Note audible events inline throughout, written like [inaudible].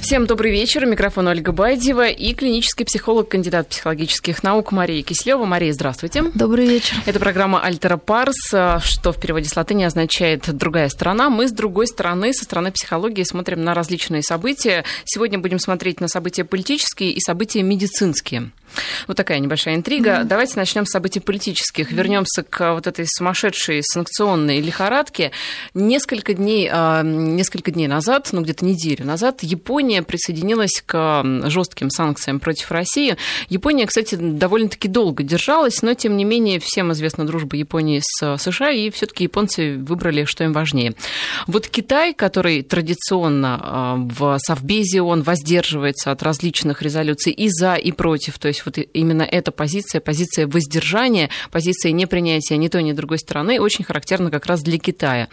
Всем добрый вечер. Микрофон Ольга Байдева и клинический психолог, кандидат психологических наук Мария Кислева. Мария, здравствуйте. Добрый вечер. Это программа «Альтера Парс», что в переводе с латыни означает «другая сторона». Мы с другой стороны, со стороны психологии, смотрим на различные события. Сегодня будем смотреть на события политические и события медицинские. Вот такая небольшая интрига. Mm-hmm. Давайте начнем с событий политических. Вернемся к вот этой сумасшедшей санкционной лихорадке. Несколько дней, а, несколько дней назад, ну где-то неделю назад, Япония присоединилась к жестким санкциям против России. Япония, кстати, довольно-таки долго держалась, но тем не менее всем известна дружба Японии с США, и все-таки японцы выбрали, что им важнее. Вот Китай, который традиционно а, в Совбезе он воздерживается от различных резолюций и за, и против, то есть есть вот именно эта позиция, позиция воздержания, позиция непринятия ни той, ни другой стороны очень характерна как раз для Китая.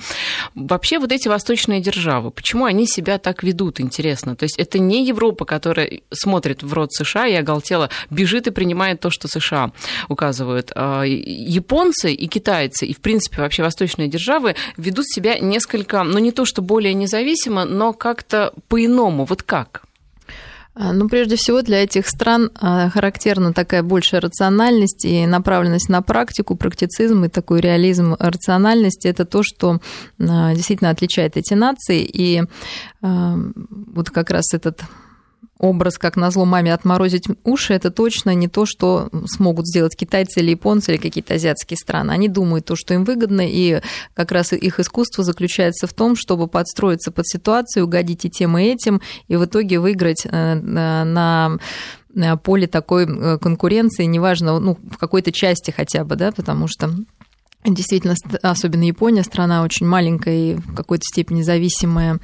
Вообще вот эти восточные державы, почему они себя так ведут, интересно? То есть это не Европа, которая смотрит в рот США и оголтела, бежит и принимает то, что США указывают. А, японцы и китайцы, и в принципе вообще восточные державы ведут себя несколько, ну не то что более независимо, но как-то по-иному. Вот как? А, ну, прежде всего, для этих стран а, характерна такая большая рациональность и направленность на практику, практицизм и такой реализм рациональности. Это то, что а, действительно отличает эти нации. И вот как раз этот образ, как назло маме отморозить уши, это точно не то, что смогут сделать китайцы или японцы или какие-то азиатские страны. Они думают то, что им выгодно, и как раз их искусство заключается в том, чтобы подстроиться под ситуацию, угодить и тем, и этим, и в итоге выиграть э, на поле такой э, конкуренции, неважно, ну, в какой-то части хотя бы, да, потому что действительно, особенно Япония, страна очень маленькая и в какой-то степени зависимая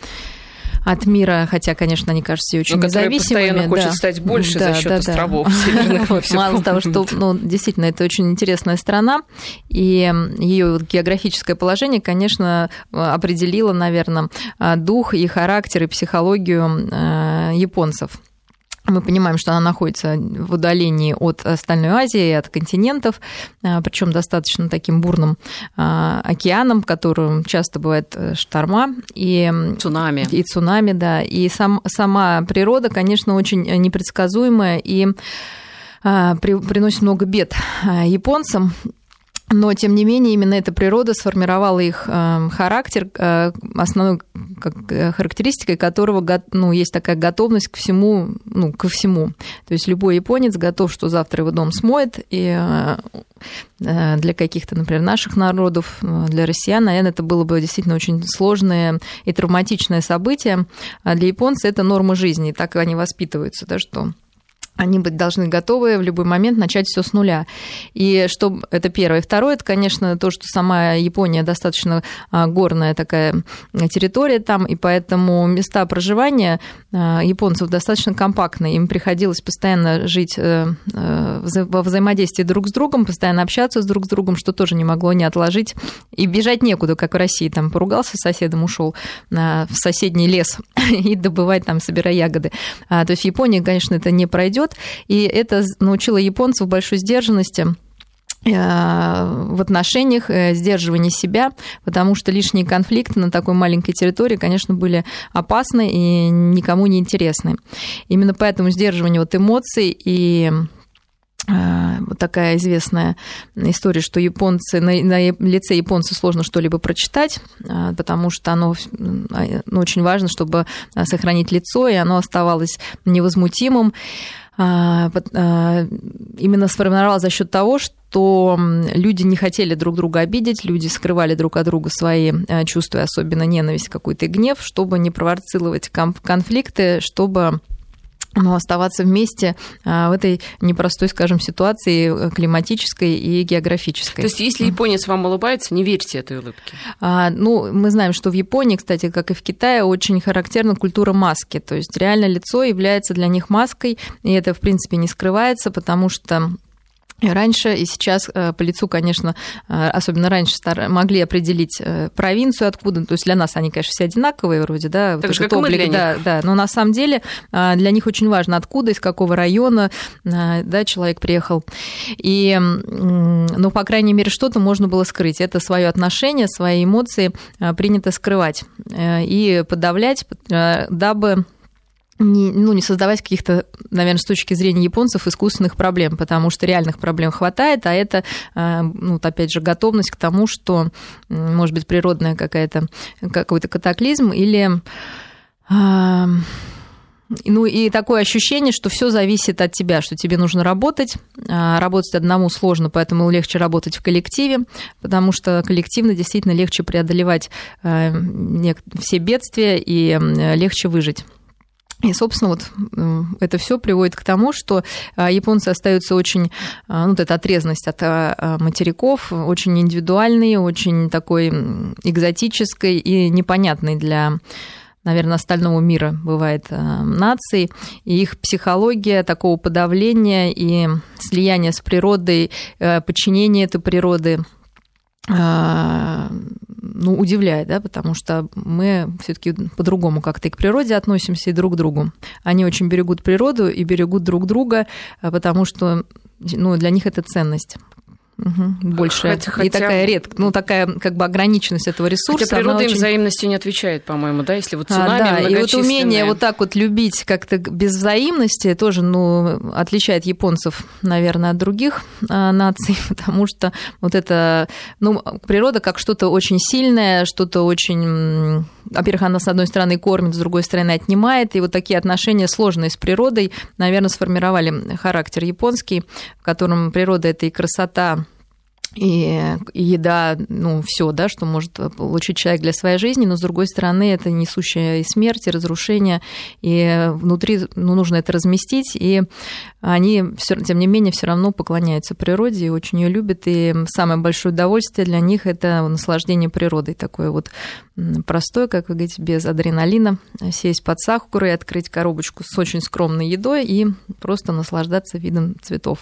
от мира, хотя, конечно, они кажутся очень Но независимыми. постоянно да. хочет стать больше да, за счет да, островов да. [laughs] северных. Вот, мало того, что, ну, действительно, это очень интересная страна, и ее географическое положение, конечно, определило, наверное, дух и характер и психологию э, японцев. Мы понимаем, что она находится в удалении от Остальной Азии, от континентов, а, причем достаточно таким бурным а, океаном, в котором часто бывает э, шторма и цунами. И цунами, да. И сам, сама природа, конечно, очень непредсказуемая и а, приносит много бед японцам. Но, тем не менее, именно эта природа сформировала их э, характер, э, основной как, э, характеристикой которого ну, есть такая готовность к всему, ну, ко всему. То есть любой японец готов, что завтра его дом смоет, и для каких-то, например, наших народов, для россиян, наверное, это было бы действительно очень сложное и травматичное событие. А для японцев это норма жизни, и так они воспитываются, да, что они быть должны готовы в любой момент начать все с нуля. И что это первое. Второе, это, конечно, то, что сама Япония достаточно а, горная такая территория там, и поэтому места проживания а, японцев достаточно компактные. Им приходилось постоянно жить э, э, во взаимодействии друг с другом, постоянно общаться с друг с другом, что тоже не могло не отложить. И бежать некуда, как в России. Там поругался с соседом, ушел в соседний лес [laughs] и добывать там, собирая ягоды. А, то есть в Японии, конечно, это не пройдет идет, и это научило японцев большой сдержанности э, в отношениях, э, сдерживания себя, потому что лишние конфликты на такой маленькой территории, конечно, были опасны и никому не интересны. Именно поэтому сдерживание вот эмоций и э, вот такая известная история, что японцы, на, на лице японца сложно что-либо прочитать, потому что оно ну, очень важно, чтобы сохранить лицо, и оно оставалось невозмутимым. А, а, именно сформировалась за счет того, что люди не хотели друг друга обидеть, люди скрывали друг от друга свои а, чувства, особенно ненависть какой-то гнев, чтобы не провоцировать конфликты, чтобы но оставаться вместе в этой непростой, скажем, ситуации э, климатической и географической. То есть, если японец вам улыбается, не верьте этой улыбке? А, ну, мы знаем, что в Японии, кстати, как и в Китае, очень характерна культура маски. То есть, реально лицо является для них маской, и это, в принципе, не скрывается, потому что Раньше и сейчас э, по лицу, конечно, э, особенно раньше могли определить э, провинцию откуда. То есть для нас они, конечно, все одинаковые вроде, да. Так вот же, как облик, мы для да, них. да. Но на самом деле для них очень важно, откуда, из какого района да, человек приехал. И, ну, по крайней мере, что-то можно было скрыть. Это свое отношение, свои эмоции принято скрывать и подавлять, дабы не, ну, не создавать каких-то, наверное, с точки зрения японцев, искусственных проблем, потому что реальных проблем хватает, а это, ну, вот опять же, готовность к тому, что может быть природная какая-то, какой-то катаклизм или ну и такое ощущение, что все зависит от тебя, что тебе нужно работать. А, работать одному сложно, поэтому легче работать в коллективе, потому что коллективно действительно легче преодолевать а, все бедствия и легче выжить. И, собственно, вот это все приводит к тому, что а, японцы остаются очень, ну, вот эта отрезанность от материков, очень индивидуальные, очень такой экзотической и непонятной для наверное, остального мира бывает наций, и их психология такого подавления и слияния с природой, э, подчинения этой природы ну, удивляет, да, потому что мы все-таки по-другому как-то и к природе относимся, и друг к другу. Они очень берегут природу и берегут друг друга, потому что ну, для них это ценность. Угу, больше. Хотя, и хотя... такая редкая, ну, такая как бы ограниченность этого ресурса. Хотя природа очень... им взаимностью не отвечает, по-моему, да, если вот цунами а, да, и вот умение вот так вот любить как-то без взаимности тоже, ну, отличает японцев, наверное, от других а, наций, [laughs] потому что вот это, ну, природа как что-то очень сильное, что-то очень во-первых, она, с одной стороны, кормит, с другой стороны, отнимает. И вот такие отношения сложные с природой, наверное, сформировали характер японский, в котором природа – это и красота, и, еда, ну, все, да, что может получить человек для своей жизни, но с другой стороны, это несущая и смерть, и разрушение, и внутри ну, нужно это разместить, и они, тем не менее, все равно поклоняются природе и очень ее любят, и самое большое удовольствие для них это наслаждение природой, такое вот простое, как вы говорите, без адреналина, сесть под сахару и открыть коробочку с очень скромной едой и просто наслаждаться видом цветов.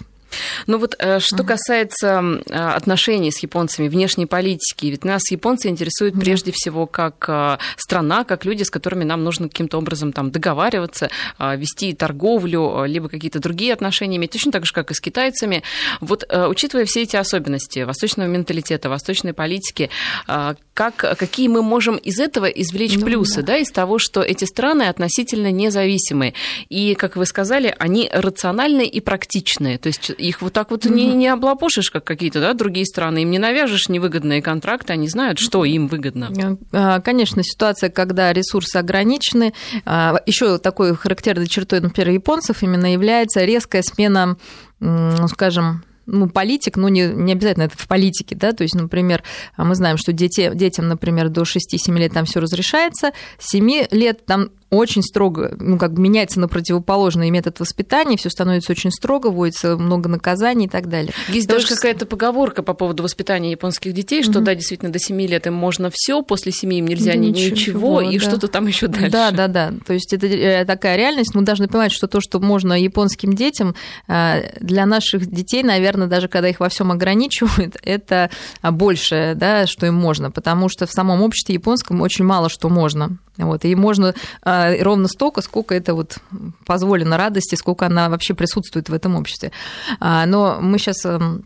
Ну вот э, что касается отношений с японцами, внешней политики, ведь нас японцы интересуют прежде всего как э, страна, как люди, с которыми нам нужно каким-то образом там договариваться, э, вести торговлю, либо какие-то другие отношения иметь, точно так же, как и с китайцами. Вот учитывая все эти особенности восточного менталитета, восточной политики, как, какие мы можем из этого извлечь ну, плюсы, да. да, из того, что эти страны относительно независимые. И, как вы сказали, они рациональные и практичные. То есть их вот так вот не, не облапошишь, как какие-то да, другие страны. Им не навяжешь невыгодные контракты, они знают, что им выгодно. А, конечно, ситуация, когда ресурсы ограничены. А, Еще такой характерной чертой, например, японцев именно является резкая смена, скажем, ну, политик, ну, не, не обязательно это в политике, да, то есть, например, мы знаем, что дети, детям, например, до 6-7 лет там все разрешается, 7 лет там очень строго, ну, как бы меняется на противоположный метод воспитания, все становится очень строго, вводится много наказаний и так далее. Есть То даже есть... какая-то поговорка по поводу воспитания японских детей, что, mm-hmm. да, действительно, до 7 лет им можно все, после 7 им нельзя ничего, ничего и да. что-то там еще дальше. Да, да, да. То есть это э, такая реальность. Мы должны понимать, что то, что можно японским детям, э, для наших детей, наверное, даже когда их во всем ограничивают, [laughs] это больше, да, что им можно, потому что в самом обществе японском очень мало что можно. Вот, и можно а, ровно столько, сколько это вот позволено радости, сколько она вообще присутствует в этом обществе. А, но мы сейчас эм,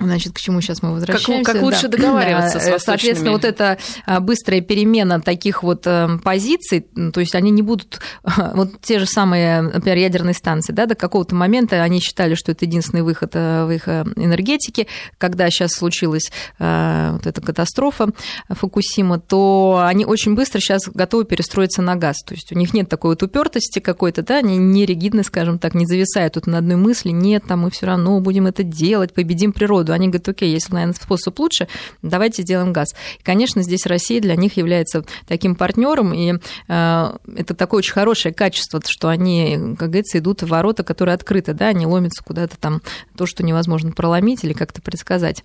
Значит, к чему сейчас мы возвращаемся? Как, как лучше да. договариваться с Соответственно, вот эта а, быстрая перемена таких вот эм, позиций, то есть они не будут, [laughs] вот те же самые, например, ядерные станции, да, до какого-то момента они считали, что это единственный выход э, в их э, энергетике. Когда сейчас случилась э, вот эта катастрофа Фукусима, то они очень быстро сейчас готовы перестроиться на газ. То есть у них нет такой вот упертости какой-то, да, они не ригидны, скажем так, не зависают тут на одной мысли, нет, там мы все равно будем это делать, победим природу воду. Они говорят, окей, если, наверное, способ лучше, давайте сделаем газ. И, конечно, здесь Россия для них является таким партнером, и э, это такое очень хорошее качество, что они, как говорится, идут в ворота, которые открыты, да, они ломятся куда-то там, то, что невозможно проломить или как-то предсказать.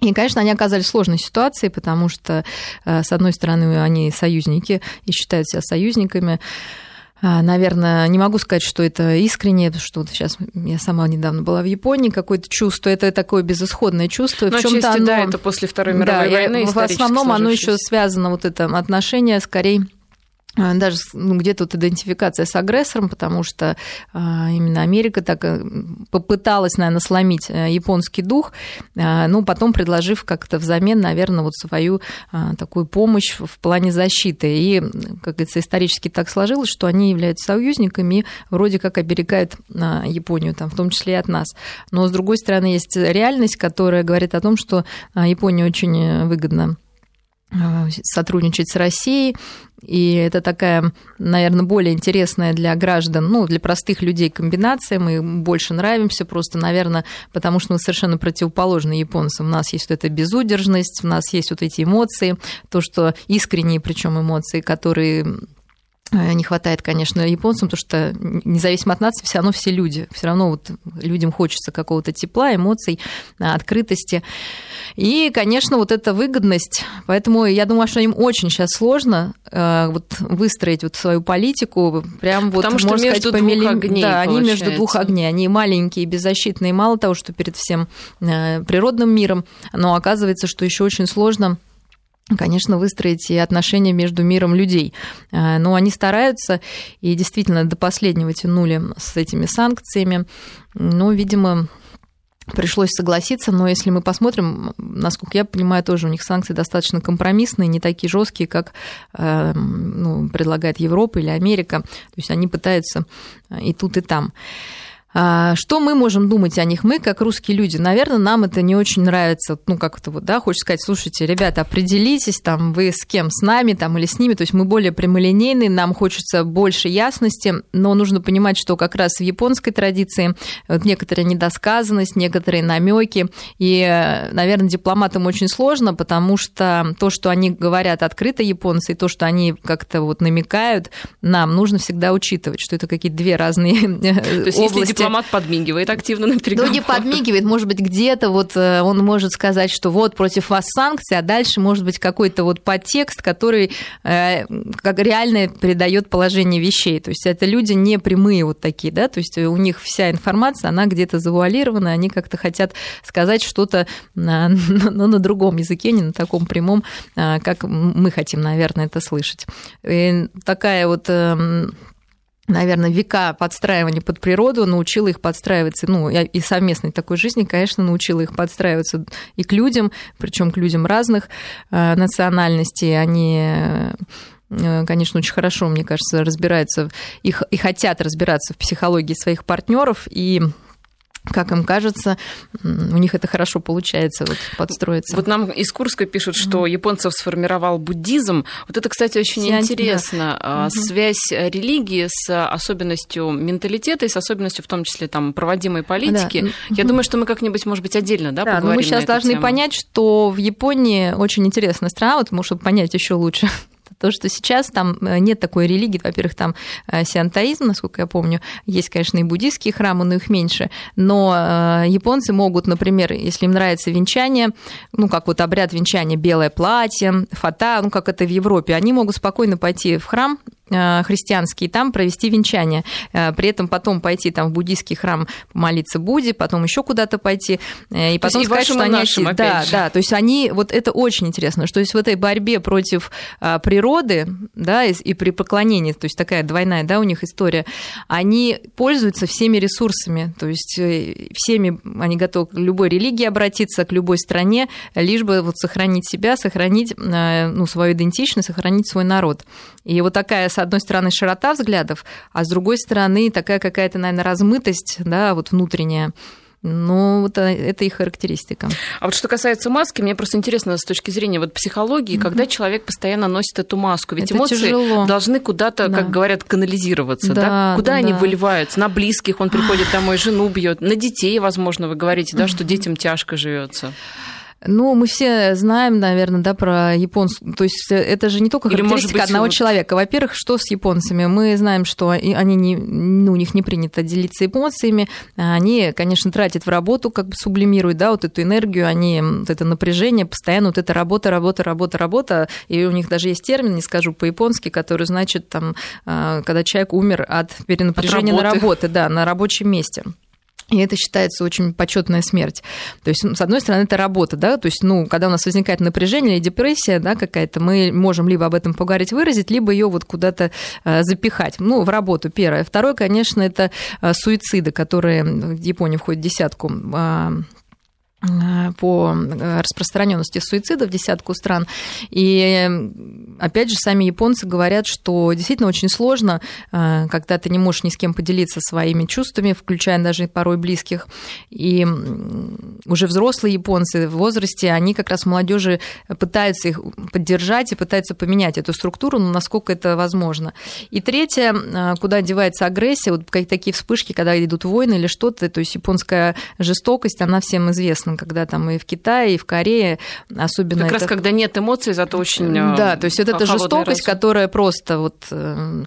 И, конечно, они оказались в сложной ситуации, потому что, э, с одной стороны, они союзники и считают себя союзниками, наверное, не могу сказать, что это искренне, потому что вот сейчас я сама недавно была в Японии, какое-то чувство, это такое безысходное чувство. Но в чем оно... да, это после Второй мировой да, войны. В основном оно еще связано, вот это отношение скорее а, даже ну, где-то вот идентификация с агрессором, потому что а, именно Америка так э, попыталась, наверное, сломить э, японский дух, а, ну, потом предложив как-то взамен, наверное, вот свою а, такую помощь в плане защиты. И, как говорится, исторически так сложилось, что они являются союзниками и вроде как оберегают а, Японию, там, в том числе и от нас. Но, с другой стороны, есть реальность, которая говорит о том, что а, Япония очень выгодна а, сотрудничать с Россией, и это такая, наверное, более интересная для граждан, ну, для простых людей комбинация. Мы больше нравимся просто, наверное, потому что мы совершенно противоположны японцам. У нас есть вот эта безудержность, у нас есть вот эти эмоции, то, что искренние причем эмоции, которые не хватает, конечно, японцам, потому что независимо от нации, все равно все люди. Все равно вот людям хочется какого-то тепла, эмоций, э, открытости. И, конечно, вот эта выгодность. Поэтому я думаю, что им очень сейчас сложно э, вот выстроить вот свою политику. Прям Потому вот, что можно между сказать, двух огней, Да, получается. они между двух огней. Они маленькие, беззащитные. Мало того, что перед всем природным миром, но оказывается, что еще очень сложно конечно, выстроить и отношения между миром людей. Э, но они стараются и действительно до последнего тянули с этими санкциями. Но, видимо, пришлось согласиться, но если мы посмотрим, насколько я понимаю, тоже у них санкции достаточно компромиссные, не такие жесткие, как э, ну, предлагает Европа или Америка. То есть они пытаются и тут, и там. А, что мы можем думать о них? Мы, как русские люди, наверное, нам это не очень нравится. Ну, как это вот, да, хочешь сказать, слушайте, ребята, определитесь, там, вы с кем, с нами там или с ними. То есть мы более прямолинейные, нам хочется больше ясности, но нужно понимать, что как раз в японской традиции вот некоторая недосказанность, некоторые намеки. И, наверное, дипломатам очень сложно, потому что то, что они говорят открыто японцы, и то, что они как-то вот намекают, нам нужно всегда учитывать, что это какие-то две разные [laughs] области дипломат подмигивает активно на ну, переговорах. не подмигивает, может быть, где-то вот э, он может сказать, что вот против вас санкции, а дальше может быть какой-то вот подтекст, который э, как реально передает положение вещей. То есть это люди не прямые вот такие, да, то есть у них вся информация, она где-то завуалирована, они как-то хотят сказать что-то на, [laughs] на, на другом языке, не на таком прямом, э, как мы хотим, наверное, это слышать. И такая вот эм, наверное, века подстраивания под природу научила их подстраиваться, ну, и совместной такой жизни, конечно, научила их подстраиваться и к людям, причем к людям разных э, национальностей. Они э, конечно, очень хорошо, мне кажется, разбираются их, и хотят разбираться в психологии своих партнеров и как им кажется, у них это хорошо получается вот, подстроиться. Вот нам из Курска пишут, что mm-hmm. японцев сформировал буддизм. Вот это, кстати, очень Сианти, интересно. Да. Mm-hmm. Связь религии с особенностью менталитета и с особенностью, в том числе, там, проводимой политики. Да. Я mm-hmm. думаю, что мы как-нибудь, может быть, отдельно да, да, поговорим но мы сейчас должны тему. понять, что в Японии очень интересная страна, вот, чтобы понять еще лучше то, что сейчас там э, нет такой религии, во-первых, там э, сиантаизм, насколько я помню, есть, конечно, и буддийские храмы, но их меньше, но э, японцы могут, например, если им нравится венчание, ну, как вот обряд венчания, белое платье, фата, ну, как это в Европе, они могут спокойно пойти в храм, христианский, там провести венчание. При этом потом пойти там в буддийский храм помолиться Будде, потом еще куда-то пойти, и потом и сказать, что они... Нашим, да, же. да, то есть они, вот это очень интересно, что есть в этой борьбе против природы, да, и, и при поклонении, то есть такая двойная, да, у них история, они пользуются всеми ресурсами, то есть всеми, они готовы к любой религии обратиться, к любой стране, лишь бы вот сохранить себя, сохранить ну, свою идентичность, сохранить свой народ. И вот такая, с одной стороны, широта взглядов, а с другой стороны, такая какая-то, наверное, размытость, да, вот внутренняя. Ну, вот это их характеристика. А вот что касается маски, мне просто интересно с точки зрения вот психологии, mm-hmm. когда человек постоянно носит эту маску, ведь это эмоции тяжело. должны куда-то, да. как говорят, канализироваться, да? да? Куда да, они да. выливаются? На близких он приходит [sighs] домой, жену бьет, на детей, возможно, вы говорите, да, что детям тяжко живется. Ну, мы все знаем, наверное, да, про японцев. То есть это же не только Или, характеристика быть, одного вот... человека. Во-первых, что с японцами? Мы знаем, что они не, ну, у них не принято делиться эмоциями. Они, конечно, тратят в работу, как бы сублимируют, да, вот эту энергию, они, вот это напряжение, постоянно вот эта работа, работа, работа, работа. И у них даже есть термин, не скажу по-японски, который значит, там, когда человек умер от перенапряжения от на работе, да, на рабочем месте. И это считается очень почетная смерть. То есть, с одной стороны, это работа, да, то есть, ну, когда у нас возникает напряжение или депрессия, да, какая-то, мы можем либо об этом поговорить, выразить, либо ее вот куда-то э, запихать, ну, в работу, первое. Второе, конечно, это э, суициды, которые в Японии входят в десятку а, по э, распространенности суицида в десятку стран. И опять же, сами японцы говорят, что действительно очень сложно, э, когда ты не можешь ни с кем поделиться своими чувствами, включая даже порой близких. И уже взрослые японцы в возрасте, они как раз молодежи пытаются их поддержать и пытаются поменять эту структуру, но насколько это возможно. И третье, куда девается агрессия, вот такие вспышки, когда идут войны или что-то, то есть японская жестокость, она всем известна интересно, когда там и в Китае, и в Корее, особенно... Как это... раз когда нет эмоций, зато очень... Да, то есть вот эта жестокость, разум. которая просто вот э,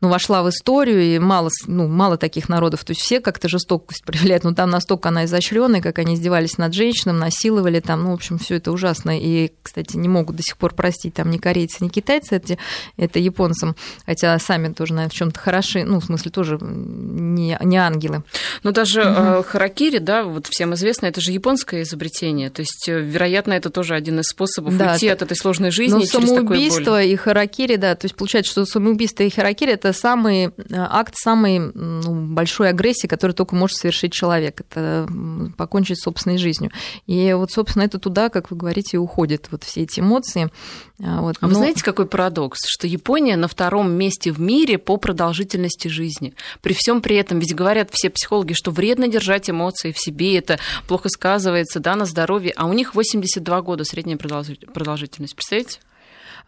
ну, вошла в историю, и мало, ну, мало таких народов. То есть все как-то жестокость [laughs] проявляют, но там настолько она изощренная, как они издевались над женщинами, насиловали там, ну, в общем, все это ужасно. И, кстати, не могут до сих пор простить там ни корейцы, ни китайцы это, это японцам, хотя сами тоже, наверное, в чем то хороши, ну, в смысле, тоже не, не ангелы. Но даже угу. харакири, да, вот всем известно, это же японское изобретение. То есть, э, вероятно, это тоже один из способов да, уйти от этой сложной жизни но через самоубийство и харакири, да, то есть получается, что самоубийство и харакири это самый э, акт самой ну, большой агрессии, который только может совершить человек. Это покончить с собственной жизнью. И вот, собственно, это туда, как вы говорите, уходят вот все эти эмоции. А вот. А Но... вы знаете, какой парадокс? Что Япония на втором месте в мире по продолжительности жизни. При всем при этом, ведь говорят все психологи, что вредно держать эмоции в себе, это плохо сказывается да, на здоровье, а у них 82 года средняя продолжительность. Представляете?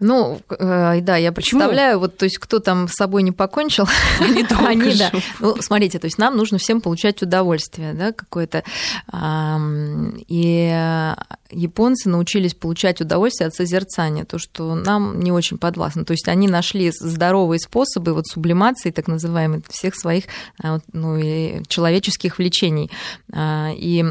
Ну, э, да, я представляю, вот, то есть, кто там с собой не покончил, [laughs] они, они да. Ну, смотрите, то есть, нам нужно всем получать удовольствие, да, какое-то. И японцы научились получать удовольствие от созерцания, то, что нам не очень подвластно. То есть, они нашли здоровые способы вот сублимации, так называемой, всех своих а, ну, человеческих влечений. А, и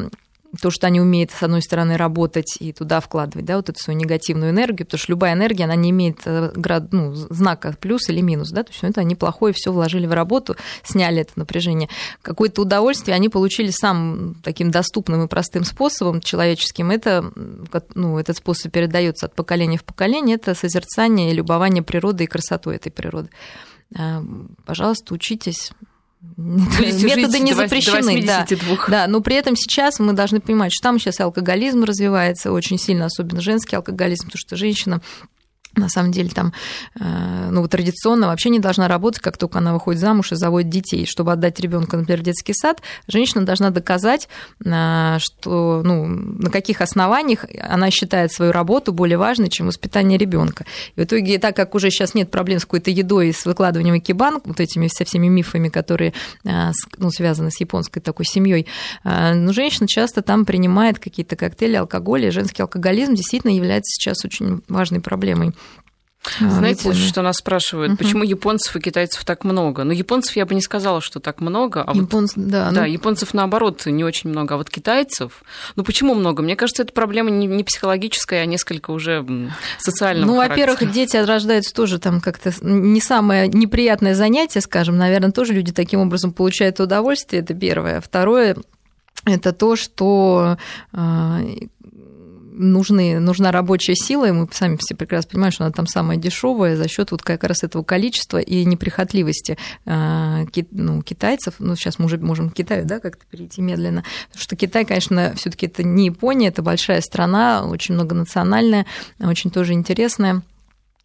то, что они умеют, с одной стороны, работать и туда вкладывать, да, вот эту свою негативную энергию, потому что любая энергия, она не имеет э, град, ну, знака плюс или минус, да, то есть это они плохое все вложили в работу, сняли это напряжение. Какое-то удовольствие они получили самым таким доступным и простым способом человеческим. Это, ну, этот способ передается от поколения в поколение, это созерцание и любование природой и красотой этой природы. Э, пожалуйста, учитесь Методы не запрещены, да. да. Но при этом сейчас мы должны понимать, что там сейчас алкоголизм развивается очень сильно, особенно женский алкоголизм, потому что женщина на самом деле там, э, ну, традиционно вообще не должна работать, как только она выходит замуж и заводит детей. Чтобы отдать ребенка, например, в детский сад, женщина должна доказать, э, что, ну, на каких основаниях она считает свою работу более важной, чем воспитание ребенка. И в итоге, так как уже сейчас нет проблем с какой-то едой и с выкладыванием экибан, вот этими со всеми мифами, которые э, ну, связаны с японской такой семьей, ну, женщина часто там принимает какие-то коктейли, алкоголь, и женский алкоголизм действительно является сейчас очень важной проблемой. А, Знаете, Япония. что нас спрашивают, угу. почему японцев и китайцев так много? Ну, японцев я бы не сказала, что так много. А Японц... вот, да, да ну... японцев наоборот не очень много. А вот китайцев, ну почему много? Мне кажется, это проблема не, не психологическая, а несколько уже социального Ну, во-первых, дети рождаются тоже там как-то не самое неприятное занятие, скажем. Наверное, тоже люди таким образом получают удовольствие, это первое. Второе, это то, что а, нужны, нужна рабочая сила, и мы сами все прекрасно понимаем, что она там самая дешевая за счет вот как раз этого количества и неприхотливости э, ну, китайцев. Ну, сейчас мы уже можем к Китаю да, как-то перейти медленно. Потому что Китай, конечно, все таки это не Япония, это большая страна, очень многонациональная, очень тоже интересная.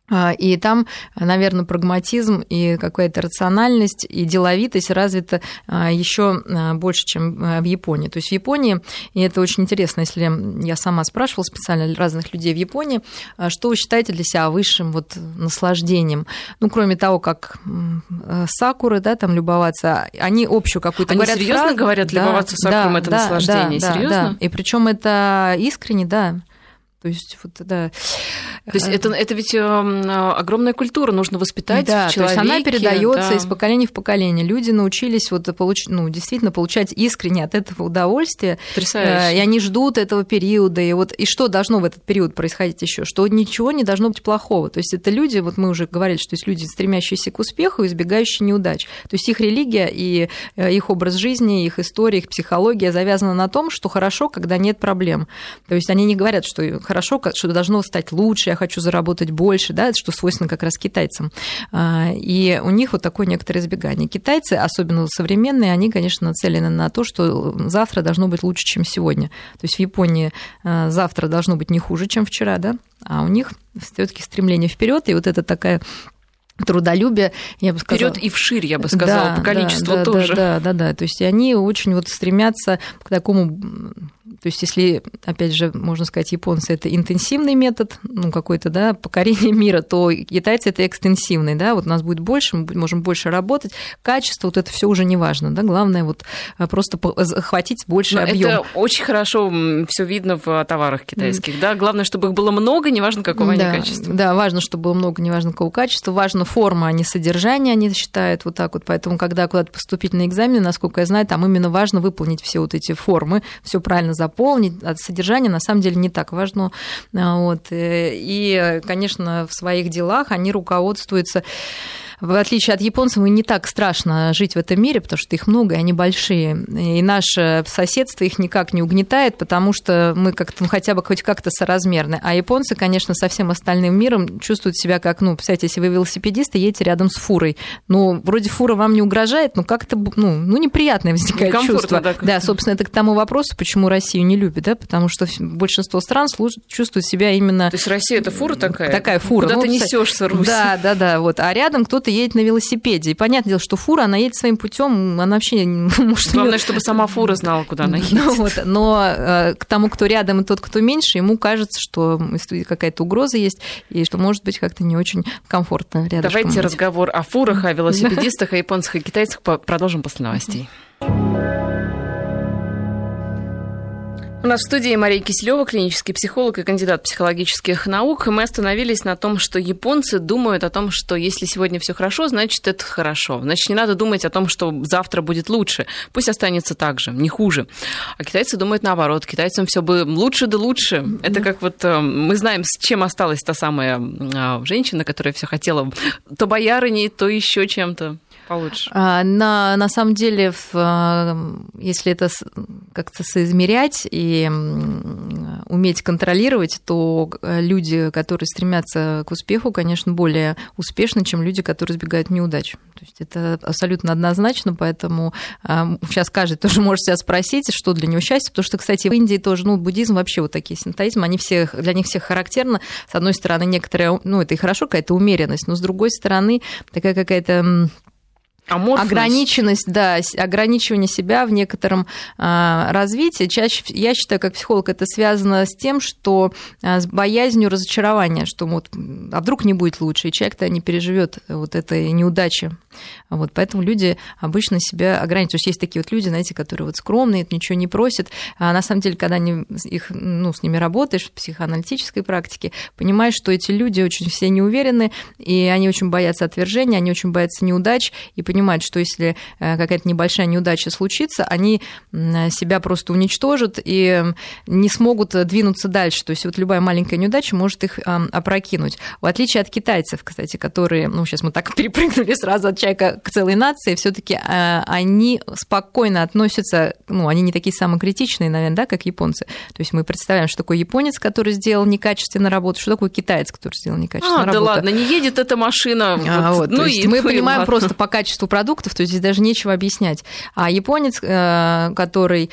А, и там, наверное, прагматизм и какая-то рациональность и деловитость развита а, еще а, больше, чем в Японии. То есть в Японии, и это очень интересно, если я сама спрашивала специально разных людей в Японии, что вы считаете для себя высшим вот наслаждением? Ну, кроме того, как сакуры, да, там любоваться, они общую какую-то они говорят серьезно фразу, говорят, да, любоваться сакуром да, это да, наслаждение? Да, серьезно? Да, и причем это искренне, да. То есть, вот, да. То есть это, это ведь эм, огромная культура, нужно воспитать да, в человеке. То есть она передается да. из поколения в поколение. Люди научились вот получ... ну, действительно получать искренне от этого удовольствие. Потрясающе. И они ждут этого периода. И, вот, и что должно в этот период происходить еще? Что ничего не должно быть плохого. То есть это люди, вот мы уже говорили, что есть люди, стремящиеся к успеху, избегающие неудач. То есть их религия и э, их образ жизни, их история, их психология завязана на том, что хорошо, когда нет проблем. То есть они не говорят, что хорошо, что должно стать лучше, я хочу заработать больше, да, что свойственно как раз китайцам. А, и у них вот такое некоторое избегание. Китайцы, особенно современные, они, конечно, нацелены на то, что завтра должно быть лучше, чем сегодня. То есть в Японии а, завтра должно быть не хуже, чем вчера, да, а у них все-таки стремление вперед, и вот это такая трудолюбие, я бы сказала. Вперед и вширь, я бы сказала, да, по количеству да, тоже. Да, да, да, да. То есть они очень вот стремятся к такому то есть, если, опять же, можно сказать, японцы это интенсивный метод, ну, какой-то, да, покорение [laughs] мира, то китайцы это экстенсивный, да, вот у нас будет больше, мы можем больше работать, качество, вот это все уже не важно, да, главное вот а, просто захватить больше объем. Это очень хорошо все видно в товарах китайских, да, главное, чтобы их было много, неважно какого да, они качества. Да, важно, чтобы было много, неважно какого качества, важно форма, а не содержание, они считают вот так вот, поэтому, когда куда-то поступить на экзамен, насколько я знаю, там именно важно выполнить все вот эти формы, все правильно заполнить, а содержание на самом деле не так важно. А, вот. Э, и, конечно, в своих делах они руководствуются в отличие от японцев, им не так страшно жить в этом мире, потому что их много, и они большие. И наше соседство их никак не угнетает, потому что мы как-то, ну, хотя бы хоть как-то соразмерны. А японцы, конечно, со всем остальным миром чувствуют себя как, ну, представляете, если вы велосипедист и едете рядом с фурой. Ну, вроде фура вам не угрожает, но как-то, ну, ну неприятное возникает чувство. Да, да, собственно, это к тому вопросу, почему Россию не любят, да, потому что большинство стран чувствуют себя именно... То есть Россия это фура такая? Такая фура. Куда ну, ты несешься, Русь. Да, да, да, вот. А рядом кто-то кто-то едет на велосипеде. И понятное дело, что фура, она едет своим путем, она вообще... [laughs] Может, Главное, ее... чтобы сама фура знала, куда она [laughs] едет. Ну, вот, но э, к тому, кто рядом, и тот, кто меньше, ему кажется, что какая-то угроза есть, и что, может быть, как-то не очень комфортно рядом. Давайте разговор о фурах, о [laughs] велосипедистах, о японцах и китайцах продолжим после новостей. У нас в студии Мария Киселева, клинический психолог и кандидат психологических наук. Мы остановились на том, что японцы думают о том, что если сегодня все хорошо, значит это хорошо. Значит, не надо думать о том, что завтра будет лучше. Пусть останется так же, не хуже. А китайцы думают наоборот. Китайцам все бы лучше да лучше. Это как вот э, мы знаем, с чем осталась та самая а, женщина, которая все хотела то боярыней, то еще чем-то получше? А, на, на самом деле, в, если это как-то соизмерять и уметь контролировать, то люди, которые стремятся к успеху, конечно, более успешны, чем люди, которые избегают неудач. То есть это абсолютно однозначно, поэтому сейчас каждый тоже может себя спросить, что для него счастье, потому что, кстати, в Индии тоже, ну, буддизм вообще вот такие синтоизмы, они все, для них всех характерно. С одной стороны, некоторая, ну, это и хорошо, какая-то умеренность, но с другой стороны, такая какая-то Аморфность. ограниченность, да, ограничивание себя в некотором а, развитии. Чаще, я считаю, как психолог, это связано с тем, что а, с боязнью разочарования, что вот, а вдруг не будет лучше, и человек-то не переживет вот этой неудачи. Вот, поэтому люди обычно себя ограничивают. То есть есть такие вот люди, знаете, которые вот скромные, ничего не просят. А на самом деле, когда они, их, ну, с ними работаешь в психоаналитической практике, понимаешь, что эти люди очень все неуверены, и они очень боятся отвержения, они очень боятся неудач, и понимают, что если э, какая-то небольшая неудача случится, они себя просто уничтожат и не смогут двинуться дальше. То есть вот любая маленькая неудача может их опрокинуть. В отличие от китайцев, кстати, которые, ну, сейчас мы так [laughs] перепрыгнули сразу от человека к целой нации, все-таки э, они спокойно относятся, ну, они не такие самокритичные, наверное, да, как японцы. То есть мы представляем, что такое японец, который сделал некачественно работу, что такое китаец, который сделал некачественно а, работу. да ладно, не едет эта машина. А, вот, ну, и, мы [laughs] понимаем ладно. просто по качеству продуктов, то есть здесь даже нечего объяснять. А японец, э, который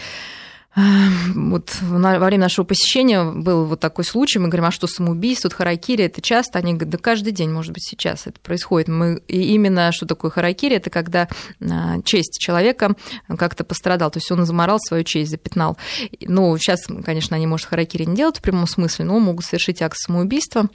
вот во время нашего посещения был вот такой случай, мы говорим, а что самоубийство, тут харакири, это часто? Они говорят, да каждый день, может быть, сейчас это происходит. Мы, и именно что такое харакири, это когда а, честь человека как-то пострадал, то есть он заморал свою честь, запятнал. Ну, сейчас, конечно, они, может, харакири не делают в прямом смысле, но могут совершить акт самоубийства,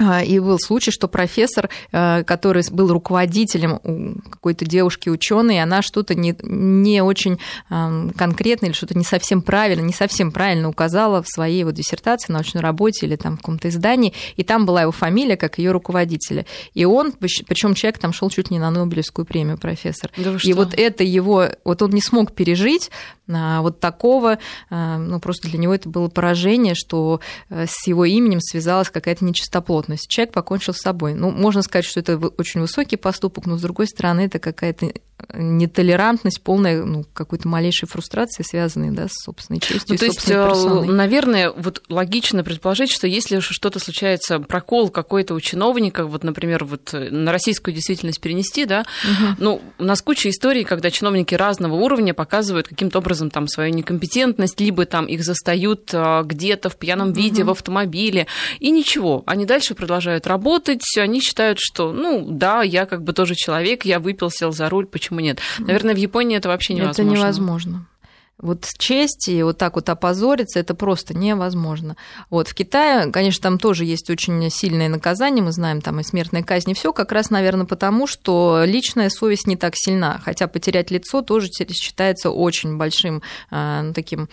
и был случай, что профессор, э, который был руководителем какой-то девушки ученой, она что-то не, не очень конкретно или что-то не совсем правильно, не совсем правильно указала в своей вот диссертации, научной работе или там в каком-то издании, и там была его фамилия как ее руководителя. И он, причем человек там шел чуть не на Нобелевскую премию профессор. Да и вот это его, вот он не смог пережить а, вот такого, а, ну просто для него это было поражение, что э, с его именем связалась какая-то нечистоплотность плотность. Человек покончил с собой. Ну, можно сказать, что это очень высокий поступок, но с другой стороны, это какая-то нетолерантность, полная ну, какой-то малейшей фрустрации, связанной да, с собственной честью. Ну, то есть, э, персоной. наверное, вот логично предположить, что если что-то случается, прокол какой-то у чиновника, вот, например, вот э, на российскую действительность перенести, да, угу. ну, у нас куча историй, когда чиновники разного уровня показывают каким-то образом там свою некомпетентность, либо там их застают э, где-то в пьяном виде угу. в автомобиле, и ничего, они дальше продолжают работать, они считают, что, ну, да, я как бы тоже человек, я выпил, сел за руль, почему почему нет? Наверное, в Японии это вообще невозможно. Это невозможно. Вот с чести вот так вот опозориться, это просто невозможно. Вот в Китае, конечно, там тоже есть очень сильное наказание, мы знаем, там и смертная казнь, и все как раз, наверное, потому, что личная совесть не так сильна, хотя потерять лицо тоже считается очень большим э, таким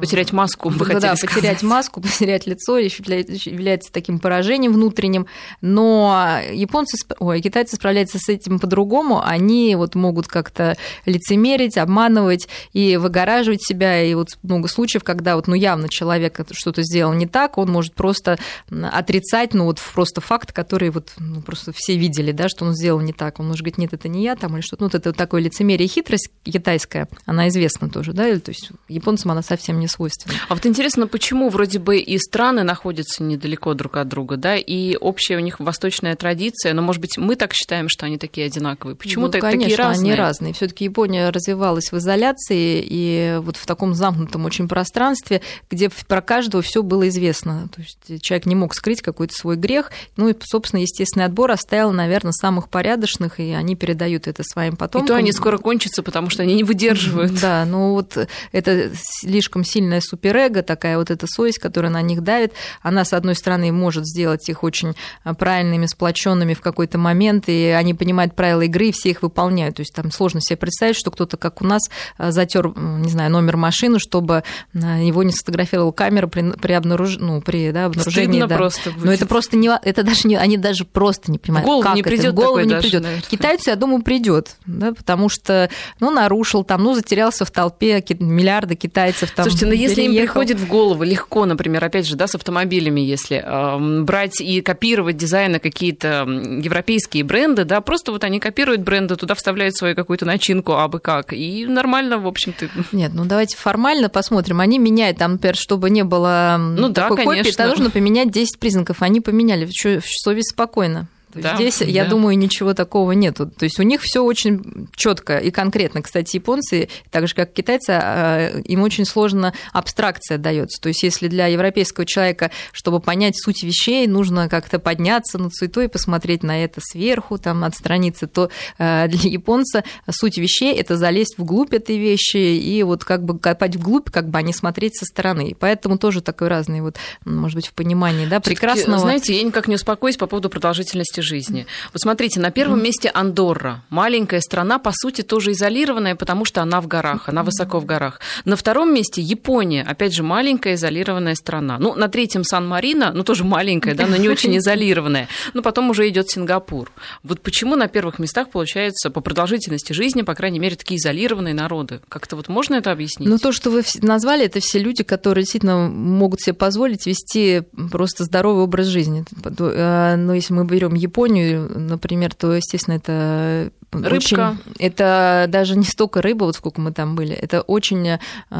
Потерять маску, вы да, да, потерять маску, [laughs] потерять лицо является таким поражением внутренним. Но японцы, ой, китайцы справляются с этим по-другому. Они вот могут как-то лицемерить, обманывать и выгораживать себя. И вот много случаев, когда вот, ну, явно человек что-то сделал не так, он может просто отрицать, ну, вот просто факт, который вот ну, просто все видели, да, что он сделал не так. Он может говорить, нет, это не я там или что-то. Ну, вот это вот такое лицемерие, хитрость китайская, она известна тоже, да, то есть японцам она совсем не свойственно. А вот интересно, почему вроде бы и страны находятся недалеко друг от друга, да, и общая у них восточная традиция, но, может быть, мы так считаем, что они такие одинаковые. Почему ну, конечно, такие разные? они разные. все таки Япония развивалась в изоляции и вот в таком замкнутом очень пространстве, где про каждого все было известно. То есть человек не мог скрыть какой-то свой грех. Ну и, собственно, естественный отбор оставил, наверное, самых порядочных, и они передают это своим потомкам. И то они скоро кончатся, потому что они не выдерживают. Да, ну вот это слишком сильное суперэго, такая вот эта совесть, которая на них давит, она, с одной стороны, может сделать их очень а, правильными, сплоченными в какой-то момент, и они понимают правила игры, и все их выполняют. То есть там сложно себе представить, что кто-то, как у нас, а, затер, не знаю, номер машины, чтобы а, его не сфотографировала камера при, при, обнаруж... ну, при да, обнаружении. Стыдно да. просто будет. Но это просто не, это даже не, они даже просто не понимают, в голову как не придет это, в голову не даже, придет. Наверное. Китайцу, я думаю, придет, да, потому что, ну, нарушил там, ну, затерялся в толпе миллиарды китайцев там. Слушайте, но ну, если им приходит в голову легко, например, опять же, да, с автомобилями, если э, брать и копировать дизайны какие-то европейские бренды, да, просто вот они копируют бренды, туда вставляют свою какую-то начинку, а бы как, и нормально, в общем-то. Нет, ну давайте формально посмотрим. Они меняют, там, например, чтобы не было ну, такой да, копии, то нужно поменять 10 признаков. Они поменяли, совесть спокойно. Да, Здесь, да. я думаю, ничего такого нету. То есть у них все очень четко и конкретно. Кстати, японцы, так же как китайцы, а, им очень сложно абстракция дается. То есть если для европейского человека, чтобы понять суть вещей, нужно как-то подняться над суетой и посмотреть на это сверху, там, отстраниться, то а, для японца суть вещей – это залезть вглубь этой вещи и вот как бы копать вглубь, как бы, а не смотреть со стороны. И поэтому тоже такой разный, вот, может быть, в понимании, да, прекрасного... Знаете, я никак не успокоюсь по поводу продолжительности жизни. Вот смотрите, на первом месте Андорра. Маленькая страна, по сути, тоже изолированная, потому что она в горах, она высоко в горах. На втором месте Япония, опять же, маленькая изолированная страна. Ну, на третьем Сан-Марино, ну, тоже маленькая, да, но не очень [laughs] изолированная. Но потом уже идет Сингапур. Вот почему на первых местах, получается, по продолжительности жизни, по крайней мере, такие изолированные народы? Как-то вот можно это объяснить? Ну, то, что вы назвали, это все люди, которые действительно могут себе позволить вести просто здоровый образ жизни. Э, но если мы берем Японию, Японию, например, то, естественно, это Рыбка. Очень, это даже не столько рыба, вот сколько мы там были, это очень э,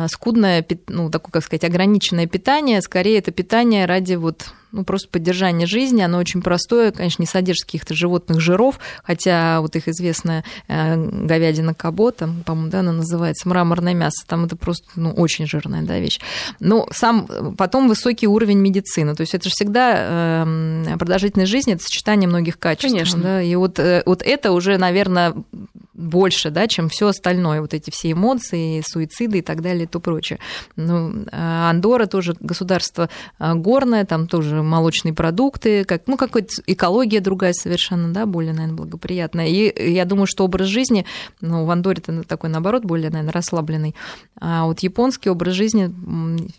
скудное, ну, такое, как сказать, ограниченное питание, скорее это питание ради вот ну, просто поддержание жизни, оно очень простое, конечно, не содержит каких-то животных жиров, хотя вот их известная э, говядина кабо, там, по-моему, да, она называется мраморное мясо, там это просто, ну, очень жирная, да, вещь. Но сам, потом высокий уровень медицины, то есть это же всегда э, продолжительность жизни, это сочетание многих качеств. Конечно. Да, и вот, э, вот это уже, наверное, больше, да, чем все остальное, вот эти все эмоции, суициды и так далее и то прочее. Ну, а Андора тоже государство а, горное, там тоже молочные продукты, как, ну, какая-то экология другая совершенно, да, более, наверное, благоприятная. И я думаю, что образ жизни, ну, в Андоре это такой, наоборот, более, наверное, расслабленный. А вот японский образ жизни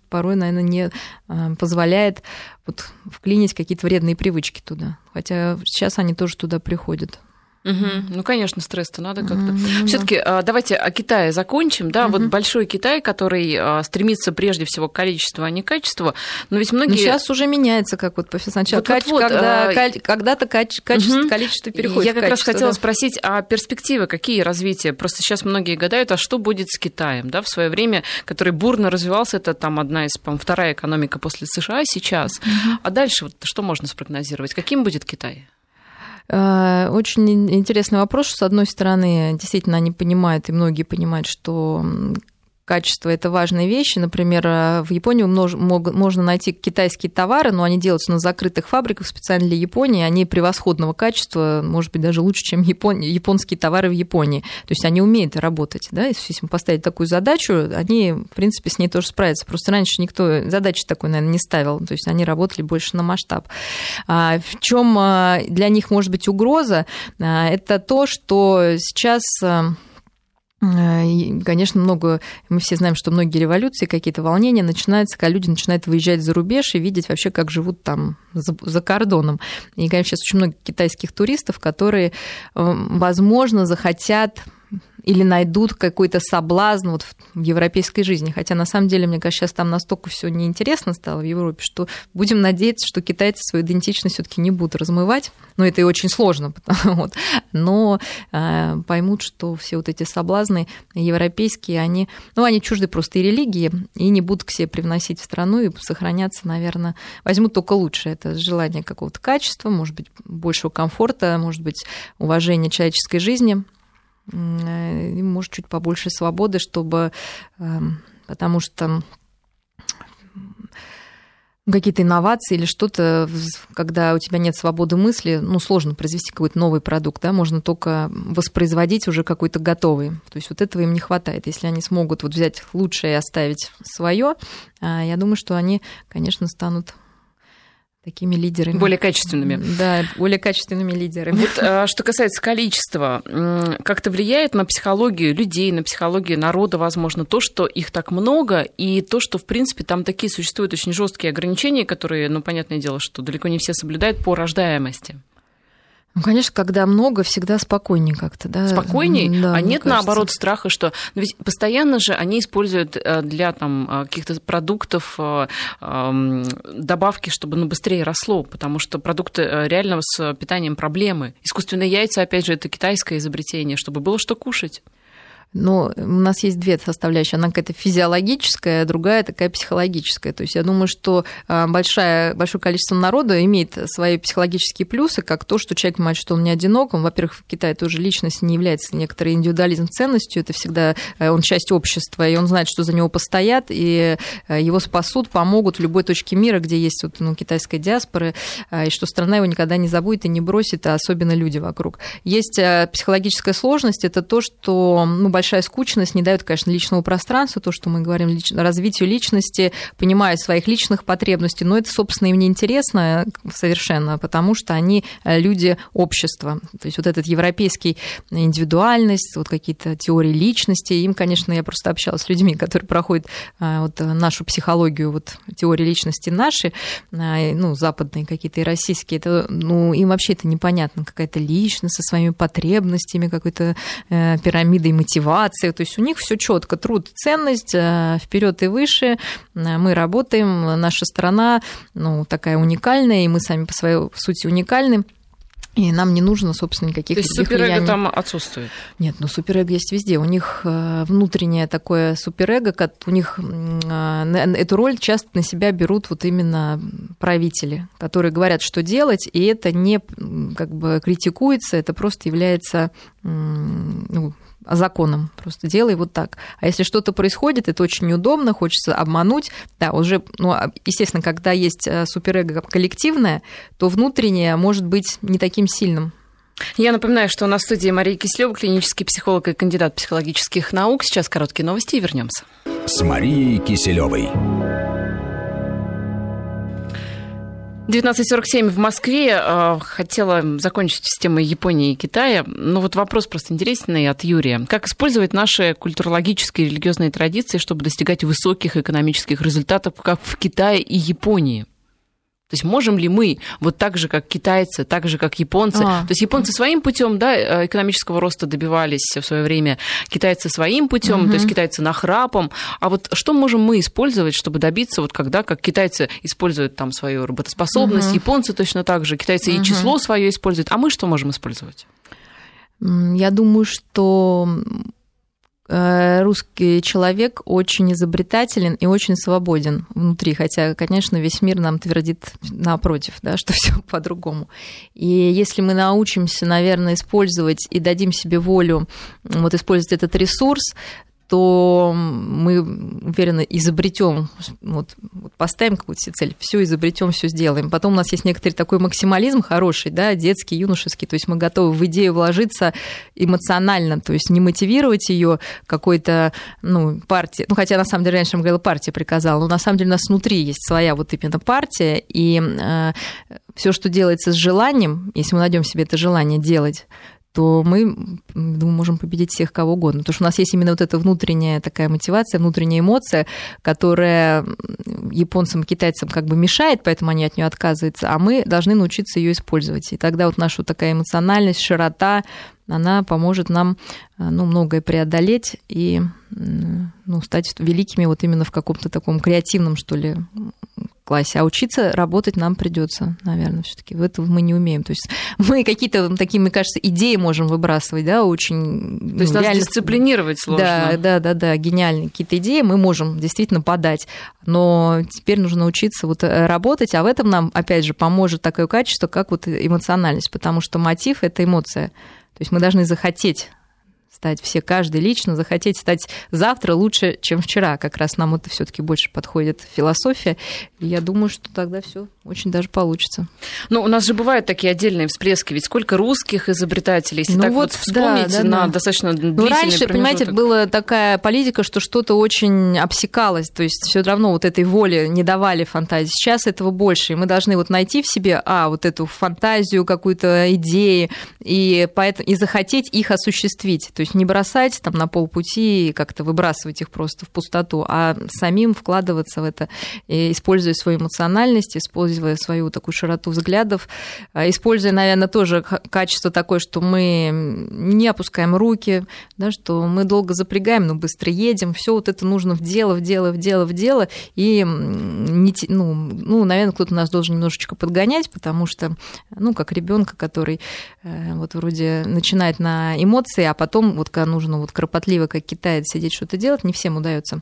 порой, наверное, не а, позволяет вот вклинить какие-то вредные привычки туда. Хотя сейчас они тоже туда приходят. Угу. Ну, конечно, стресс-то надо как-то. Угу, Все-таки да. давайте о Китае закончим. Да, угу. вот большой Китай, который а, стремится прежде всего к количеству, а не к качеству. Но ведь многие. Но сейчас уже меняется, как вот сначала вот, качество, вот, когда, а... когда-то качество, угу. количество переходит. Я как качество, раз хотела да. спросить, а перспективы какие развития? Просто сейчас многие гадают, а что будет с Китаем, да, в свое время, который бурно развивался, это там одна из, по вторая экономика после США сейчас. Угу. А дальше вот что можно спрогнозировать? Каким будет Китай? Э, очень интересный вопрос. С одной стороны, действительно, они понимают, и многие понимают, что качество – это важные вещи. Например, э, в Японии можно найти китайские товары, но они делаются на закрытых фабриках специально для Японии. Они превосходного качества, может быть, даже лучше, чем японские товары в Японии. То есть они умеют работать. Да? Если им поставить такую задачу, они, в принципе, с ней тоже справятся. Просто раньше никто задачи такой, наверное, не ставил. То есть они работали больше на масштаб. А в чем э, для них может быть угроза? Э, это то, что сейчас Э, и, конечно, много, мы все знаем, что многие революции, какие-то волнения начинаются, когда люди начинают выезжать за рубеж и видеть вообще, как живут там за, за кордоном. И, конечно, сейчас очень много китайских туристов, которые, э, возможно, захотят или найдут какой-то соблазн вот в европейской жизни. Хотя на самом деле, мне кажется, сейчас там настолько все неинтересно стало в Европе, что будем надеяться, что китайцы свою идентичность все-таки не будут размывать. Но это и очень сложно. [laughs] Вот. Но э, поймут, что все вот эти соблазны европейские, они, ну, они чужды просто и религии, и не будут к себе привносить в страну и сохраняться, наверное, возьмут только лучше. Это желание какого-то качества, может быть, большего комфорта, может быть, уважения человеческой жизни – Э, может, чуть побольше свободы, чтобы... Эм, потому что какие-то инновации или что-то, когда у тебя нет свободы мысли, ну, сложно произвести какой-то новый продукт, да, можно только воспроизводить уже какой-то готовый. То есть вот этого им не хватает. Если они смогут вот взять лучшее и оставить свое, а, я думаю, что они, конечно, станут такими лидерами. Более качественными. Да, более качественными лидерами. Вот, а, что касается количества, как-то влияет на психологию людей, на психологию народа, возможно, то, что их так много, и то, что, в принципе, там такие существуют очень жесткие ограничения, которые, ну, понятное дело, что далеко не все соблюдают по рождаемости. Ну, конечно, когда много, всегда спокойнее как-то, да. Спокойнее, да, а нет, кажется. наоборот, страха, что... Ну, ведь постоянно же они используют э, для там, э, каких-то продуктов э, добавки, чтобы ну, быстрее росло, потому что продукты реально с питанием проблемы. Искусственные яйца, опять же, это китайское изобретение, чтобы было что кушать. Но у нас есть две составляющие. Одна какая-то физиологическая, другая такая психологическая. То есть я думаю, что а, большое, большое количество народа имеет свои психологические плюсы, как то, что человек понимает, что он не одинок. Он, во-первых, в Китае тоже личность не является некоторый индивидуализм ценностью. Это всегда э, он часть общества, и он знает, что за него постоят, и э, его спасут, помогут в любой точке мира, где есть вот, ну, китайская диаспора, э, и что страна его никогда не забудет и не бросит, а особенно люди вокруг. Есть психологическая сложность, это то, что ну, большая скучность не дает, конечно, личного пространства, то, что мы говорим, лич... развитию личности, понимая своих личных потребностей, но это, собственно, им не интересно совершенно, потому что они э, люди общества. То есть вот этот европейский индивидуальность, вот какие-то теории личности, им, конечно, я просто общалась с людьми, которые проходят э, вот нашу психологию, вот теории личности наши, э, ну, западные какие-то и российские, это, ну, им вообще это непонятно, какая-то личность со своими потребностями, какой-то пирамидой мотивации, мотивация, то есть у них все четко, труд, ценность, э, вперед и выше, э, мы работаем, наша страна, ну, такая уникальная, и мы сами по своей сути уникальны. И нам не нужно, собственно, никаких То есть суперэго влияний. там отсутствует? Нет, ну суперэго есть везде. У них э, внутреннее такое суперэго, как у них эту роль часто на себя берут вот именно правители, которые говорят, что делать, и это не как бы критикуется, это просто является ну, законом. Просто делай вот так. А если что-то происходит, это очень неудобно, хочется обмануть. Да, уже, ну, а, естественно, когда есть э, суперэго коллективное, то внутреннее может быть не таким сильным. Я напоминаю, что у нас в студии Мария Кислева, клинический психолог и кандидат психологических наук. Сейчас короткие новости и вернемся. С Марией Киселевой. 19.47 в Москве. Э, хотела закончить с темой Японии и Китая. Ну вот вопрос просто интересный от Юрия. Как использовать наши культурологические и религиозные традиции, чтобы достигать высоких экономических результатов, как в Китае и Японии? То есть можем ли мы вот так же, как китайцы, так же, как японцы? А. То есть японцы своим путем да, э, экономического роста добивались в свое время, китайцы своим путем, угу. то есть китайцы нахрапом. А вот что можем мы использовать, чтобы добиться, вот когда, как китайцы используют там свою работоспособность, угу. японцы точно так же, китайцы угу. и число свое используют, а мы что можем использовать? Я думаю, что русский человек очень изобретателен и очень свободен внутри, хотя, конечно, весь мир нам твердит напротив, да, что [laughs] все по-другому. И если мы научимся, наверное, использовать и дадим себе волю вот использовать этот ресурс, то мы уверенно изобретем, вот, вот поставим какую-то цель, все изобретем, все сделаем. Потом у нас есть некоторый такой максимализм хороший, да, детский, юношеский, то есть мы готовы в идею вложиться эмоционально, то есть не мотивировать ее какой-то, ну, партии, ну, хотя на самом деле раньше я говорила, партия приказала, но на самом деле у нас внутри есть своя вот именно партия, и э, все, что делается с желанием, если мы найдем себе это желание делать, то мы, думаю, можем победить всех кого угодно. Потому что у нас есть именно вот эта внутренняя такая мотивация, внутренняя эмоция, которая японцам, китайцам как бы мешает, поэтому они от нее отказываются, а мы должны научиться ее использовать. И тогда вот наша такая эмоциональность, широта, она поможет нам ну, многое преодолеть и ну, стать великими вот именно в каком-то таком креативном, что ли, классе, а учиться работать нам придется, наверное, все-таки. В этом мы не умеем. То есть [laughs] мы какие-то такие, мне кажется, идеи можем выбрасывать, да, очень. То есть ну, реально... нас дисциплинировать сложно. Да, да, да, да, гениальные какие-то идеи мы можем действительно подать, но теперь нужно учиться вот э, работать, а в этом нам, опять же, поможет такое качество, как вот эмоциональность, потому что мотив – это эмоция. То есть мы должны захотеть стать все, каждый лично, захотеть стать завтра лучше, чем вчера. Как раз нам это все-таки больше подходит философия. И я думаю, что тогда все очень даже получится. Ну, у нас же бывают такие отдельные всплески, ведь сколько русских изобретателей, если ну так вот, вот вспомнить да, да, на да. достаточно ну, длительный Ну, раньше, промежуток. понимаете, была такая политика, что что-то очень обсекалось, то есть все равно вот этой воли не давали фантазии. Сейчас этого больше, и мы должны вот найти в себе, а, вот эту фантазию, какую-то идеи, и, поэтому, и захотеть их осуществить. То есть не бросать там на полпути и как-то выбрасывать их просто в пустоту, а самим вкладываться в это, используя свою эмоциональность, используя свою такую широту взглядов, а, используя, наверное, тоже качество такое, что мы не опускаем руки, да, что мы долго запрягаем, но быстро едем, все вот это нужно в дело, в дело, в дело, в дело, и, не, ну, ну, наверное, кто-то нас должен немножечко подгонять, потому что, ну, как ребенка, который э, вот вроде начинает на эмоции, а потом вот когда нужно вот кропотливо, как китаец, сидеть что-то делать, не всем удается.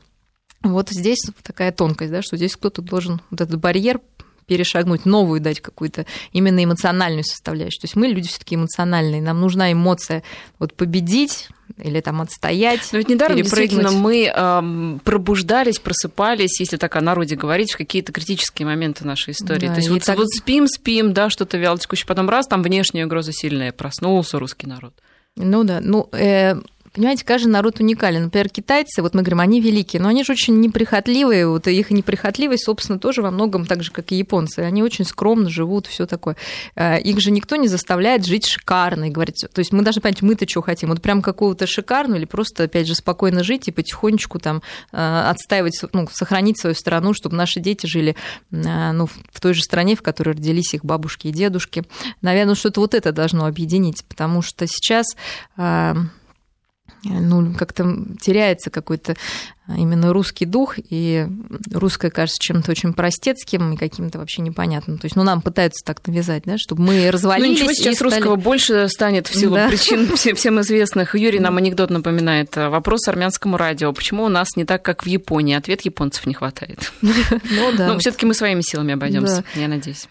Вот здесь такая тонкость, да, что здесь кто-то должен вот этот барьер перешагнуть, новую дать какую-то именно эмоциональную составляющую. То есть мы люди все-таки эмоциональные, нам нужна эмоция вот победить или там отстоять. Но ведь недаром действительно мы э, пробуждались, просыпались, если так о народе говорить, в какие-то критические моменты нашей истории. Да, То есть вот, так... вот спим, спим, да, что-то вяло текущее, потом раз, там внешняя угроза сильная, проснулся русский народ. Ну да, ну э, понимаете, каждый народ уникален. Например, китайцы, вот мы говорим, они великие, но они же очень неприхотливые, вот их неприхотливость, собственно, тоже во многом так же, как и японцы. Они очень скромно живут, все такое. Э, их же никто не заставляет жить шикарно и говорить, то есть мы должны понять, мы-то что хотим, вот прям какого-то шикарного или просто, опять же, спокойно жить и потихонечку там э, отстаивать, ну, сохранить свою страну, чтобы наши дети жили э, ну, в той же стране, в которой родились их бабушки и дедушки. Наверное, что-то вот это должно объединить, потому что сейчас ну, как-то теряется какой-то а, именно русский дух, и русское кажется чем-то очень простецким и каким-то вообще непонятным. То есть, ну, нам пытаются так навязать, да, чтобы мы развалились. Ну, ничего, сейчас стали... русского больше станет в силу да. причин [laughs] всем известных. Юрий нам анекдот напоминает. Вопрос армянскому радио. Почему у нас не так, как в Японии? Ответ японцев не хватает. [laughs] Ну, да. Но все таки мы своими силами обойдемся, я надеюсь.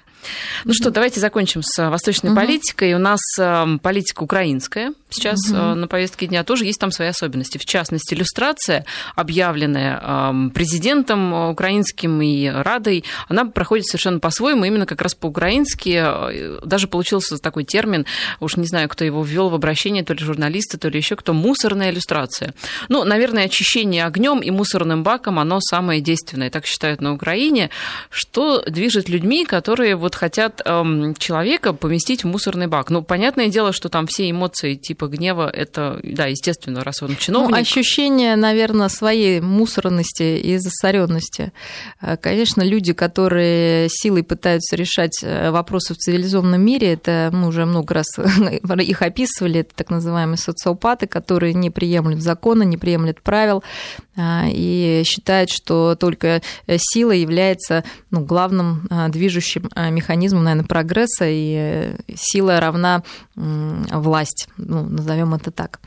Ну что, давайте закончим с восточной угу. политикой. У нас эм, политика украинская сейчас угу. на повестке дня тоже есть там свои особенности. В частности, иллюстрация, объявленная эм, президентом украинским и Радой, она проходит совершенно по-своему, именно как раз по-украински. Э, даже получился такой термин, уж не знаю, кто его ввел в обращение, то ли журналисты, то ли еще кто, мусорная иллюстрация. Ну, наверное, очищение огнем и мусорным баком, оно самое действенное, так считают на Украине. Что движет людьми, которые вот хотят эм, человека поместить в мусорный бак? Ну, понятное дело, что там все эмоции типа гнева, это, да, естественно, раз он чиновник. Ну, ощущение, наверное, своей мусорности и засоренности. Э, конечно, люди, которые силой пытаются решать э, вопросы в цивилизованном мире, это мы уже много раз [laughs] их описывали, это так называемые социопаты, которые не приемлют закона, не приемлют правил э, и считают, что только сила является ну, главным движущим механизмом, наверное, прогресса, и сила равна власть, ну, назовем это так.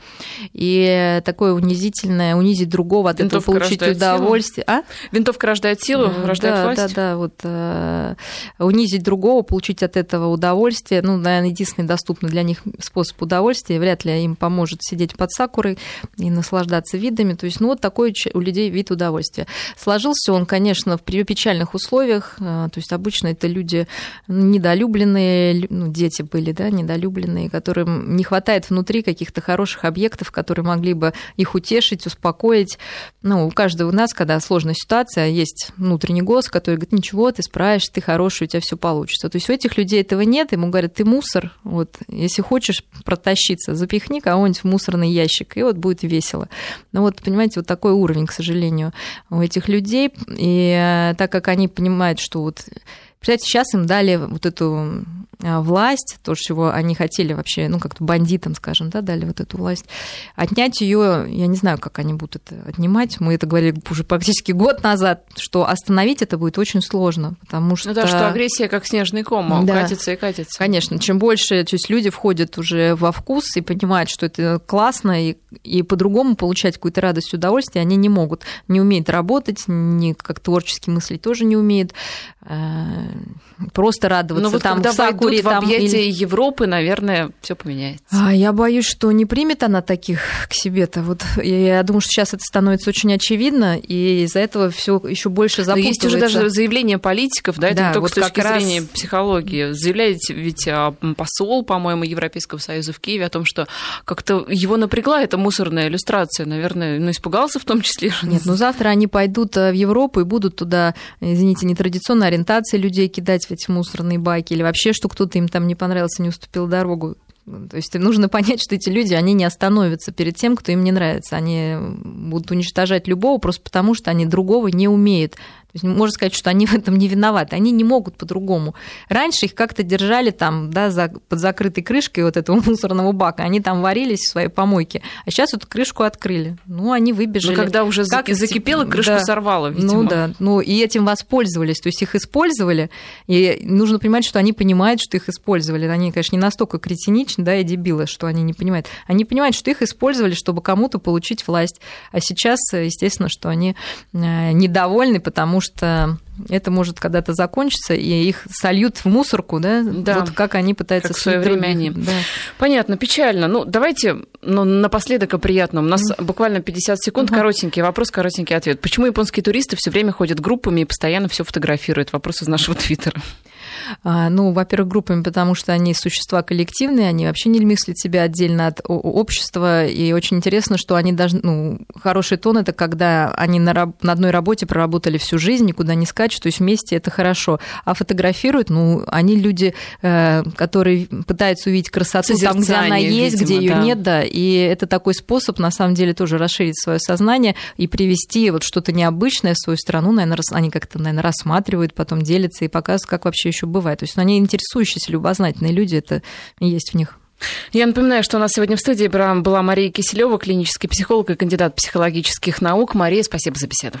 И такое унизительное, унизить другого, от Винтовка этого получить удовольствие. Силу. А? Винтовка рождает силу, рождает да, власть. Да, да, вот э, унизить другого, получить от этого удовольствие, ну, наверное, единственный доступный для них способ удовольствия, вряд ли им поможет сидеть под сакурой и наслаждаться видами. То есть, ну, вот такой у людей вид удовольствия. Сложился он, конечно, в печальных условиях, э, то есть обычно это люди недолюбленные, ну, дети были, да, недолюбленные, которым не хватает внутри каких-то хороших объектов, которые могли бы их утешить, успокоить. Ну, у каждого у нас, когда сложная ситуация, есть внутренний голос, который говорит, ничего, ты справишься, ты хороший, у тебя все получится. То есть у этих людей этого нет, ему говорят, ты мусор, вот, если хочешь протащиться, запихни кого-нибудь в мусорный ящик, и вот будет весело. Ну вот, понимаете, вот такой уровень, к сожалению, у этих людей, и э, так как они понимают, что вот Представляете, сейчас им дали вот эту а, власть, то, чего они хотели вообще, ну, как-то бандитам, скажем, да, дали вот эту власть. Отнять ее, я не знаю, как они будут это отнимать. Мы это говорили уже практически год назад, что остановить это будет очень сложно, потому что... Ну да, что агрессия как снежный ком, да. катится и катится. Конечно, чем больше, то есть люди входят уже во вкус и понимают, что это классно, и, и по-другому получать какую-то радость, удовольствие они не могут. Не умеют работать, не как творчески мыслить тоже не умеют просто радоваться Но вот там когда в Сакуре, в объятия или... Европы, наверное, все поменяется. А, я боюсь, что не примет она таких к себе-то. Вот я думаю, что сейчас это становится очень очевидно, и из-за этого все еще больше запутывается. Но есть уже даже заявление политиков, да, это да, не только вот с точки раз... зрения психологии. Заявляет ведь а, посол, по-моему, Европейского Союза в Киеве о том, что как-то его напрягла эта мусорная иллюстрация, наверное, ну, испугался в том числе. Нет, ну завтра они пойдут э, в Европу и будут туда, извините, нетрадиционной ориентации людей кидать в эти мусорные баки, или вообще, что кто-то им там не понравился, не уступил дорогу. То есть нужно понять, что эти люди, они не остановятся перед тем, кто им не нравится. Они будут уничтожать любого просто потому, что они другого не умеют. То есть можно сказать, что они в этом не виноваты. Они не могут по-другому. Раньше их как-то держали там, да, за, под закрытой крышкой вот этого [laughs] мусорного бака. Они там варились в своей помойке. А сейчас вот крышку открыли. Ну, они выбежали. Ну, когда уже как закипело, крышку да. сорвало, видимо. Ну, да. Ну, и этим воспользовались. То есть их использовали. И нужно понимать, что они понимают, что их использовали. Они, конечно, не настолько кретиничны, да, и дебилы, что они не понимают. Они понимают, что их использовали, чтобы кому-то получить власть. А сейчас, естественно, что они э, недовольны, потому что это может когда-то закончиться, и их сольют в мусорку, да? Да. Вот как они пытаются как в свое время они. Да. Понятно, печально. Ну, давайте ну, напоследок о приятном. У нас mm. буквально 50 секунд, uh-huh. коротенький вопрос, коротенький ответ. Почему японские туристы все время ходят группами и постоянно все фотографируют? Вопрос из нашего твиттера. А, ну, во-первых, группами, потому что они существа коллективные, они вообще не мыслят себя отдельно от общества, и очень интересно, что они должны, ну, хороший тон это когда они на, раб, на одной работе проработали всю жизнь, никуда не скачут, то есть вместе это хорошо. А фотографируют, ну, они люди, э, которые пытаются увидеть красоту там, где она есть, видимо, где ее да. нет, да, и это такой способ, на самом деле, тоже расширить свое сознание и привести вот что-то необычное в свою страну, наверное, они как-то, наверное, рассматривают, потом делятся и показывают, как вообще еще бывает. То есть ну, они интересующиеся, любознательные люди, это есть в них. Я напоминаю, что у нас сегодня в студии была Мария Киселева, клинический психолог и кандидат психологических наук. Мария, спасибо за беседу.